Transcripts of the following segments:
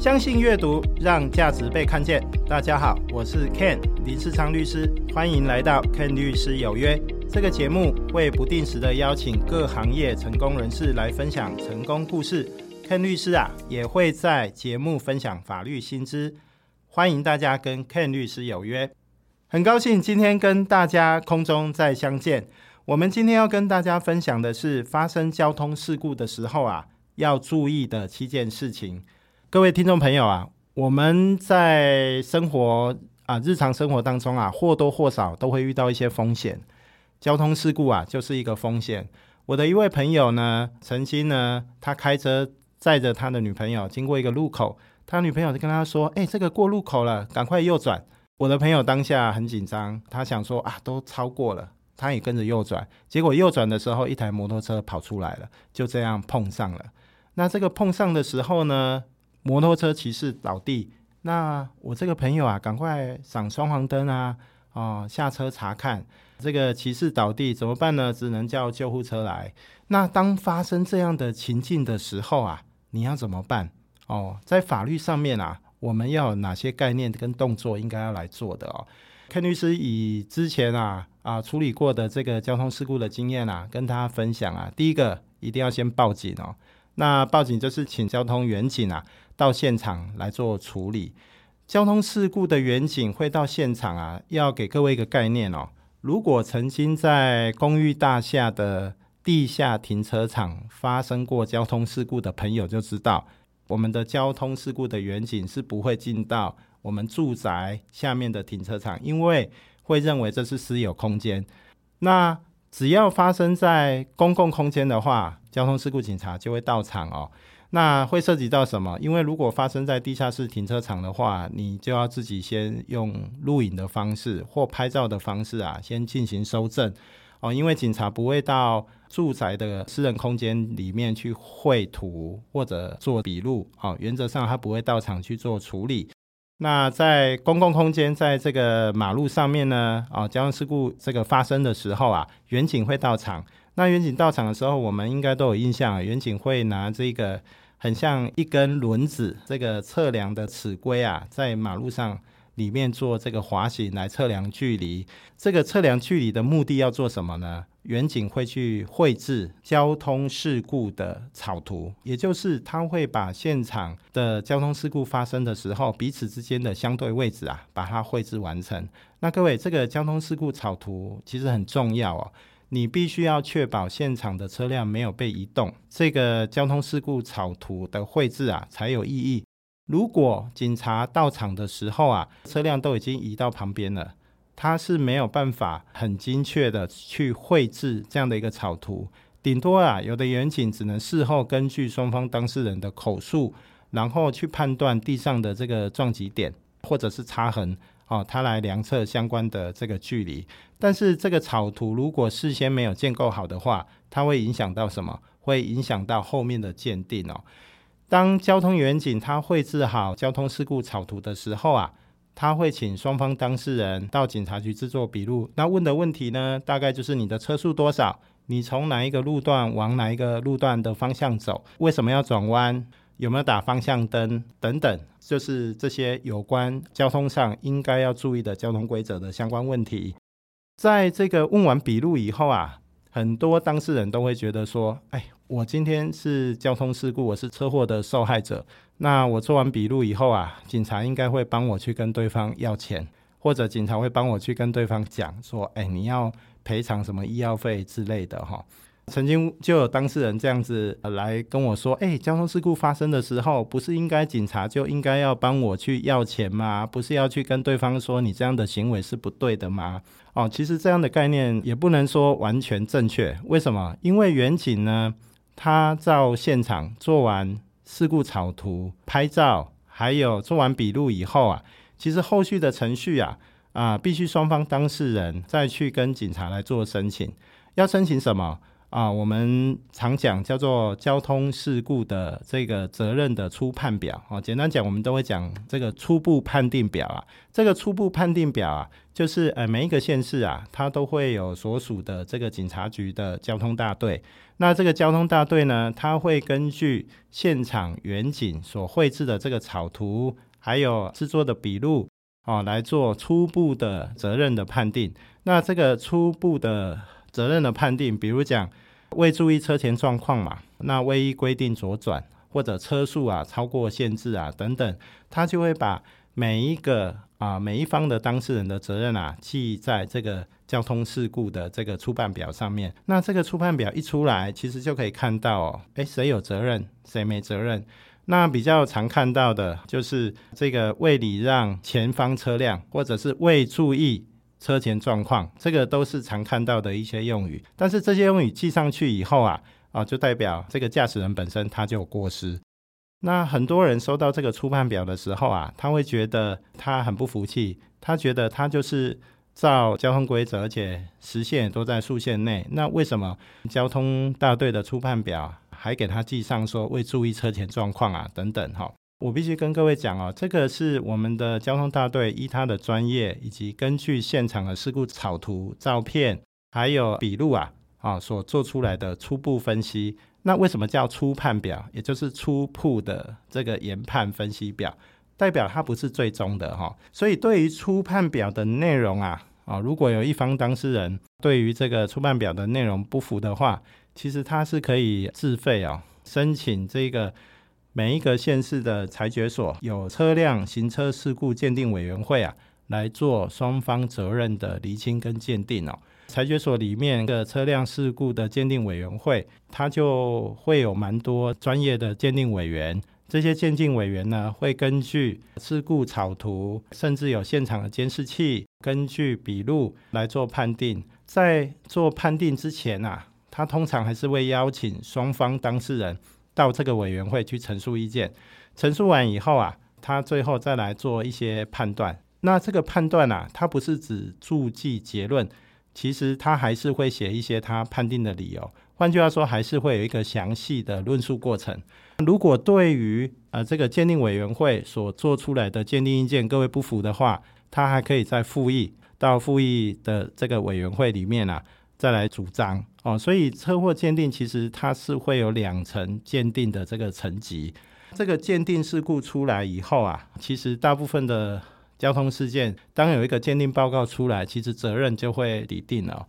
相信阅读，让价值被看见。大家好，我是 Ken 林世昌律师，欢迎来到 Ken 律师有约。这个节目会不定时的邀请各行业成功人士来分享成功故事。Ken 律师啊，也会在节目分享法律新知。欢迎大家跟 Ken 律师有约。很高兴今天跟大家空中再相见。我们今天要跟大家分享的是发生交通事故的时候啊，要注意的七件事情。各位听众朋友啊，我们在生活啊日常生活当中啊，或多或少都会遇到一些风险。交通事故啊，就是一个风险。我的一位朋友呢，曾经呢，他开车载着他的女朋友经过一个路口，他女朋友就跟他说：“哎，这个过路口了，赶快右转。”我的朋友当下很紧张，他想说：“啊，都超过了。”他也跟着右转，结果右转的时候，一台摩托车跑出来了，就这样碰上了。那这个碰上的时候呢？摩托车骑士倒地，那我这个朋友啊，赶快闪双黄灯啊，哦，下车查看这个骑士倒地怎么办呢？只能叫救护车来。那当发生这样的情境的时候啊，你要怎么办？哦，在法律上面啊，我们要有哪些概念跟动作应该要来做的哦？Ken 律师以之前啊啊处理过的这个交通事故的经验啊，跟大家分享啊，第一个一定要先报警哦。那报警就是请交通员警啊。到现场来做处理，交通事故的远景会到现场啊，要给各位一个概念哦。如果曾经在公寓大厦的地下停车场发生过交通事故的朋友就知道，我们的交通事故的远景是不会进到我们住宅下面的停车场，因为会认为这是私有空间。那只要发生在公共空间的话，交通事故警察就会到场哦。那会涉及到什么？因为如果发生在地下室停车场的话，你就要自己先用录影的方式或拍照的方式啊，先进行收证哦。因为警察不会到住宅的私人空间里面去绘图或者做笔录哦，原则上他不会到场去做处理。那在公共空间，在这个马路上面呢，啊，交通事故这个发生的时候啊，远景会到场。那远景到场的时候，我们应该都有印象，远景会拿这个。很像一根轮子，这个测量的尺规啊，在马路上里面做这个滑行来测量距离。这个测量距离的目的要做什么呢？远景会去绘制交通事故的草图，也就是他会把现场的交通事故发生的时候彼此之间的相对位置啊，把它绘制完成。那各位，这个交通事故草图其实很重要哦。你必须要确保现场的车辆没有被移动，这个交通事故草图的绘制啊才有意义。如果警察到场的时候啊，车辆都已经移到旁边了，他是没有办法很精确的去绘制这样的一个草图，顶多啊，有的远景只能事后根据双方当事人的口述，然后去判断地上的这个撞击点或者是擦痕。哦，他来量测相关的这个距离，但是这个草图如果事先没有建构好的话，它会影响到什么？会影响到后面的鉴定哦。当交通员警他绘制好交通事故草图的时候啊，他会请双方当事人到警察局制作笔录。那问的问题呢，大概就是你的车速多少？你从哪一个路段往哪一个路段的方向走？为什么要转弯？有没有打方向灯等等，就是这些有关交通上应该要注意的交通规则的相关问题。在这个问完笔录以后啊，很多当事人都会觉得说：“哎，我今天是交通事故，我是车祸的受害者。那我做完笔录以后啊，警察应该会帮我去跟对方要钱，或者警察会帮我去跟对方讲说：‘哎，你要赔偿什么医药费之类的’哈。”曾经就有当事人这样子来跟我说：“哎，交通事故发生的时候，不是应该警察就应该要帮我去要钱吗？不是要去跟对方说你这样的行为是不对的吗？”哦，其实这样的概念也不能说完全正确。为什么？因为远景呢，他到现场做完事故草图、拍照，还有做完笔录以后啊，其实后续的程序啊啊，必须双方当事人再去跟警察来做申请。要申请什么？啊，我们常讲叫做交通事故的这个责任的初判表啊，简单讲，我们都会讲这个初步判定表啊。这个初步判定表啊，就是呃每一个县市啊，它都会有所属的这个警察局的交通大队。那这个交通大队呢，它会根据现场远景所绘制的这个草图，还有制作的笔录啊，来做初步的责任的判定。那这个初步的责任的判定，比如讲未注意车前状况嘛，那未依规定左转，或者车速啊超过限制啊等等，他就会把每一个啊每一方的当事人的责任啊记在这个交通事故的这个初判表上面。那这个初判表一出来，其实就可以看到哦，诶，谁有责任，谁没责任。那比较常看到的就是这个未礼让前方车辆，或者是未注意。车前状况，这个都是常看到的一些用语，但是这些用语记上去以后啊，啊，就代表这个驾驶人本身他就有过失。那很多人收到这个初判表的时候啊，他会觉得他很不服气，他觉得他就是照交通规则，而且时限都在速线内，那为什么交通大队的初判表还给他记上说未注意车前状况啊等等哈？我必须跟各位讲哦，这个是我们的交通大队依他的专业，以及根据现场的事故草图、照片，还有笔录啊，啊所做出来的初步分析。那为什么叫初判表？也就是初步的这个研判分析表，代表它不是最终的哈。所以对于初判表的内容啊，啊如果有一方当事人对于这个初判表的内容不服的话，其实他是可以自费啊申请这个。每一个县市的裁决所有车辆行车事故鉴定委员会啊，来做双方责任的厘清跟鉴定哦。裁决所里面的车辆事故的鉴定委员会，它就会有蛮多专业的鉴定委员。这些鉴定委员呢，会根据事故草图，甚至有现场的监视器，根据笔录来做判定。在做判定之前啊，他通常还是会邀请双方当事人。到这个委员会去陈述意见，陈述完以后啊，他最后再来做一些判断。那这个判断啊，他不是只注记结论，其实他还是会写一些他判定的理由。换句话说，还是会有一个详细的论述过程。如果对于呃这个鉴定委员会所做出来的鉴定意见，各位不服的话，他还可以再复议到复议的这个委员会里面啊。再来主张哦，所以车祸鉴定其实它是会有两层鉴定的这个层级。这个鉴定事故出来以后啊，其实大部分的交通事件，当有一个鉴定报告出来，其实责任就会理定了。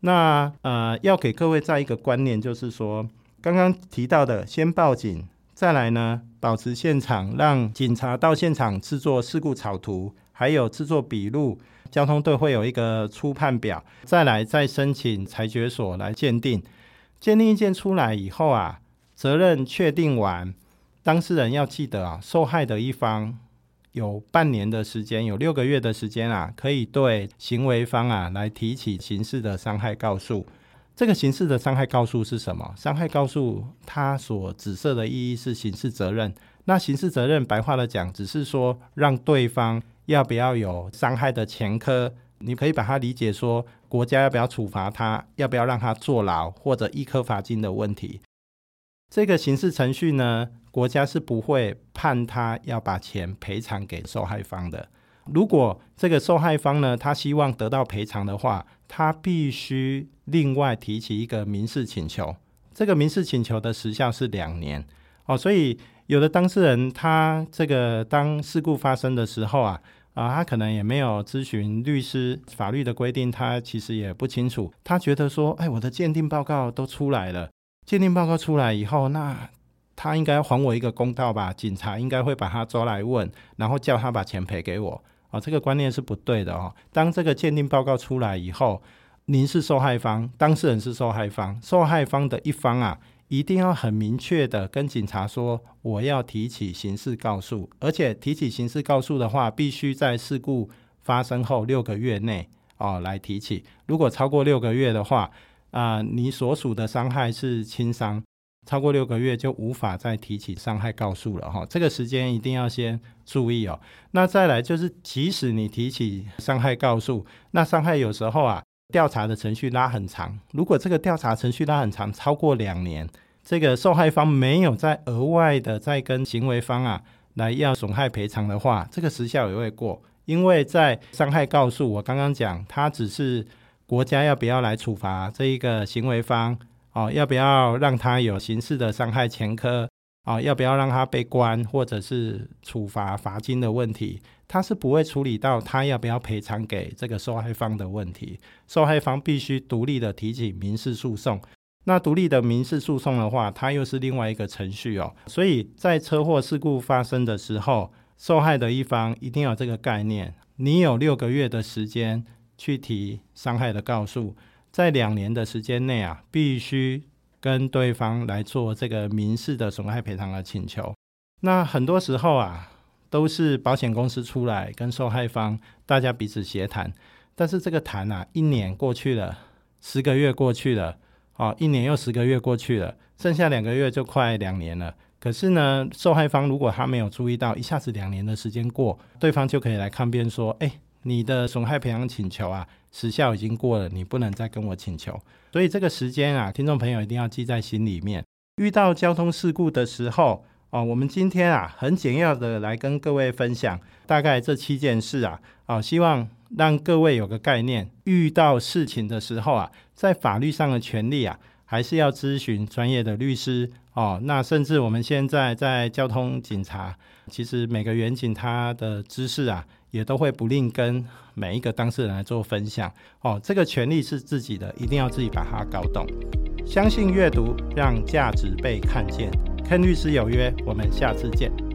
那呃，要给各位再一个观念，就是说刚刚提到的，先报警，再来呢保持现场，让警察到现场制作事故草图，还有制作笔录。交通队会有一个初判表，再来再申请裁决所来鉴定。鉴定意见出来以后啊，责任确定完，当事人要记得啊，受害的一方有半年的时间，有六个月的时间啊，可以对行为方啊来提起刑事的伤害告诉。这个刑事的伤害告诉是什么？伤害告诉它所指涉的意义是刑事责任。那刑事责任白话的讲，只是说让对方。要不要有伤害的前科？你可以把它理解说，国家要不要处罚他？要不要让他坐牢或者一颗罚金的问题？这个刑事程序呢，国家是不会判他要把钱赔偿给受害方的。如果这个受害方呢，他希望得到赔偿的话，他必须另外提起一个民事请求。这个民事请求的时效是两年哦，所以有的当事人他这个当事故发生的时候啊。啊，他可能也没有咨询律师，法律的规定他其实也不清楚。他觉得说，哎，我的鉴定报告都出来了，鉴定报告出来以后，那他应该还我一个公道吧？警察应该会把他抓来问，然后叫他把钱赔给我。啊，这个观念是不对的哦。当这个鉴定报告出来以后，您是受害方，当事人是受害方，受害方的一方啊。一定要很明确的跟警察说，我要提起刑事告诉，而且提起刑事告诉的话，必须在事故发生后六个月内哦来提起。如果超过六个月的话，啊，你所属的伤害是轻伤，超过六个月就无法再提起伤害告诉了哈。这个时间一定要先注意哦。那再来就是，即使你提起伤害告诉，那伤害有时候啊。调查的程序拉很长，如果这个调查程序拉很长，超过两年，这个受害方没有再额外的再跟行为方啊来要损害赔偿的话，这个时效也会过，因为在伤害告诉我刚刚讲，他只是国家要不要来处罚这一个行为方哦，要不要让他有刑事的伤害前科哦，要不要让他被关或者是处罚罚金的问题，他是不会处理到他要不要赔偿给这个受害方的问题。受害方必须独立的提起民事诉讼。那独立的民事诉讼的话，它又是另外一个程序哦。所以在车祸事故发生的时候，受害的一方一定要这个概念：你有六个月的时间去提伤害的告诉，在两年的时间内啊，必须跟对方来做这个民事的损害赔偿的请求。那很多时候啊，都是保险公司出来跟受害方大家彼此协谈，但是这个谈啊，一年过去了，十个月过去了。哦，一年又十个月过去了，剩下两个月就快两年了。可是呢，受害方如果他没有注意到，一下子两年的时间过，对方就可以来抗辩说：“哎，你的损害赔偿请求啊，时效已经过了，你不能再跟我请求。”所以这个时间啊，听众朋友一定要记在心里面。遇到交通事故的时候，哦，我们今天啊，很简要的来跟各位分享大概这七件事啊，哦，希望。让各位有个概念，遇到事情的时候啊，在法律上的权利啊，还是要咨询专业的律师哦。那甚至我们现在在交通警察，其实每个员警他的知识啊，也都会不吝跟每一个当事人来做分享哦。这个权利是自己的，一定要自己把它搞懂。相信阅读，让价值被看见。跟律师有约，我们下次见。